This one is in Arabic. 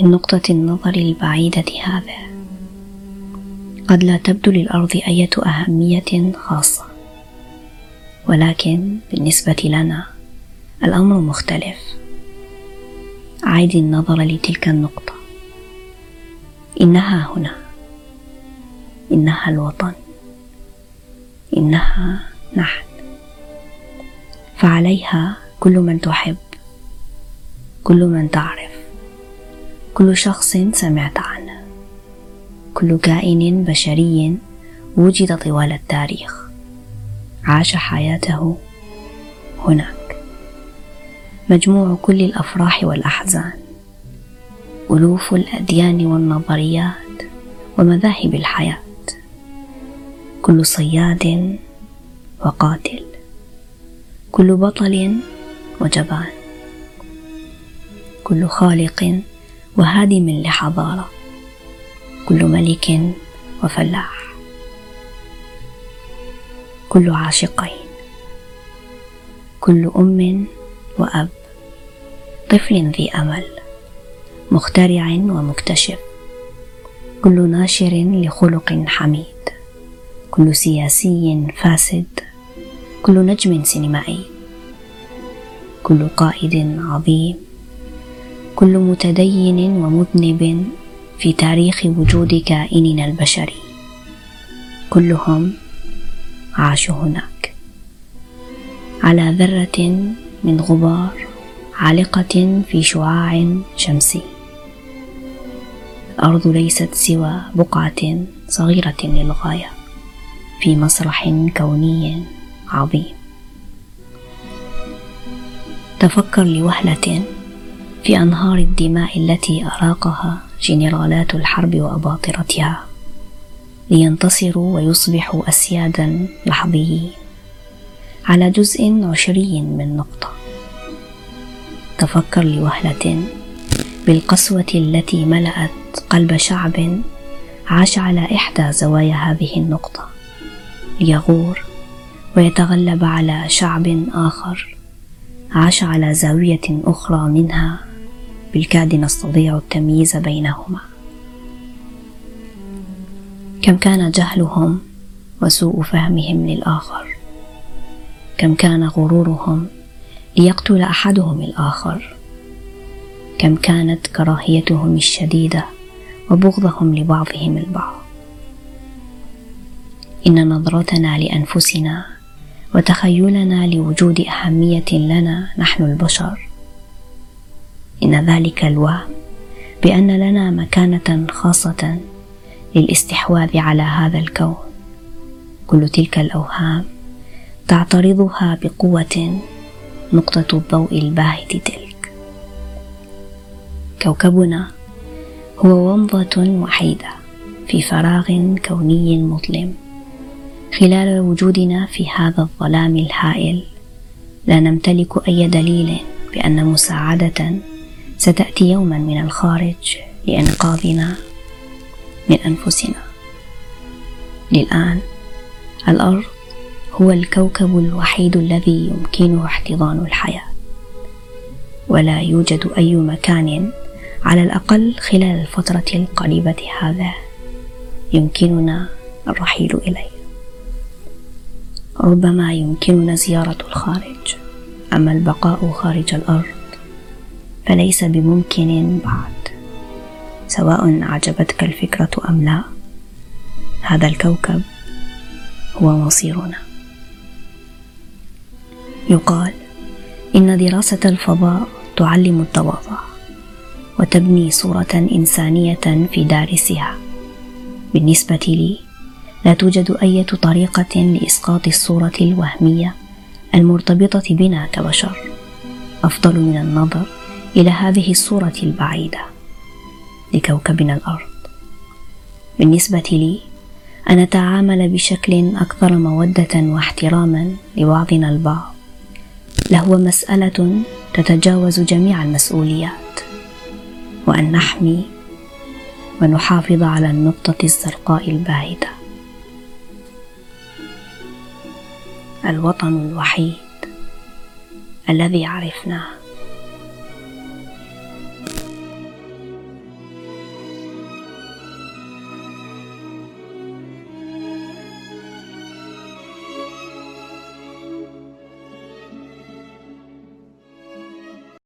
من نقطة النظر البعيدة هذا. قد لا تبدو للأرض أية أهمية خاصة. ولكن بالنسبة لنا الأمر مختلف. عيد النظر لتلك النقطة. إنها هنا. إنها الوطن. إنها نحن. فعليها كل من تحب. كل من تعرف. كل شخص سمعت عنه. كل كائن بشري وجد طوال التاريخ. عاش حياته هناك. مجموع كل الأفراح والأحزان. ألوف الأديان والنظريات ومذاهب الحياة. كل صياد وقاتل. كل بطل وجبان. كل خالق وهادم لحضاره كل ملك وفلاح. كل عاشقين. كل أم وأب. طفل ذي أمل. مخترع ومكتشف. كل ناشر لخلق حميد. كل سياسي فاسد. كل نجم سينمائي. كل قائد عظيم. كل متدين ومذنب في تاريخ وجود كائننا البشري. كلهم عاشوا هناك. على ذرة من غبار عالقة في شعاع شمسي. الأرض ليست سوى بقعة صغيرة للغاية في مسرح كوني عظيم. تفكر لوهلة في أنهار الدماء التي أراقها جنرالات الحرب وأباطرتها لينتصروا ويصبحوا أسيادا لحظيين على جزء عشري من نقطة. تفكر لوهلة بالقسوة التي ملأت قلب شعب عاش على إحدى زوايا هذه النقطة ليغور ويتغلب على شعب آخر عاش على زاوية أخرى منها بالكاد نستطيع التمييز بينهما. كم كان جهلهم وسوء فهمهم للآخر. كم كان غرورهم ليقتل أحدهم الآخر. كم كانت كراهيتهم الشديدة وبغضهم لبعضهم البعض. إن نظرتنا لأنفسنا وتخيلنا لوجود أهمية لنا نحن البشر إن ذلك الوهم بأن لنا مكانة خاصة للاستحواذ على هذا الكون. كل تلك الأوهام تعترضها بقوة نقطة الضوء الباهت تلك. كوكبنا هو ومضة وحيدة في فراغ كوني مظلم. خلال وجودنا في هذا الظلام الهائل لا نمتلك أي دليل بأن مساعدة ستأتي يوما من الخارج لأنقاذنا من أنفسنا. للآن الأرض هو الكوكب الوحيد الذي يمكنه احتضان الحياة ولا يوجد أي مكان على الأقل خلال الفترة القريبة هذا يمكننا الرحيل إليه. ربما يمكننا زيارة الخارج أما البقاء خارج الأرض فليس بممكن بعد؟ سواء أعجبتك الفكرة أم لا هذا الكوكب هو مصيرنا. يقال إن دراسة الفضاء تعلم التواضع وتبني صورة إنسانية في دارسها. بالنسبة لي لا توجد أي طريقة لإسقاط الصورة الوهمية المرتبطة بنا كبشر. أفضل من النظر إلى هذه الصورة البعيدة لكوكبنا الأرض. بالنسبة لي أن نتعامل بشكل أكثر مودة واحتراما لبعضنا البعض. لهو مسألة تتجاوز جميع المسؤوليات. وأن نحمي ونحافظ على النقطة الزرقاء الباهته الوطن الوحيد الذي عرفناه.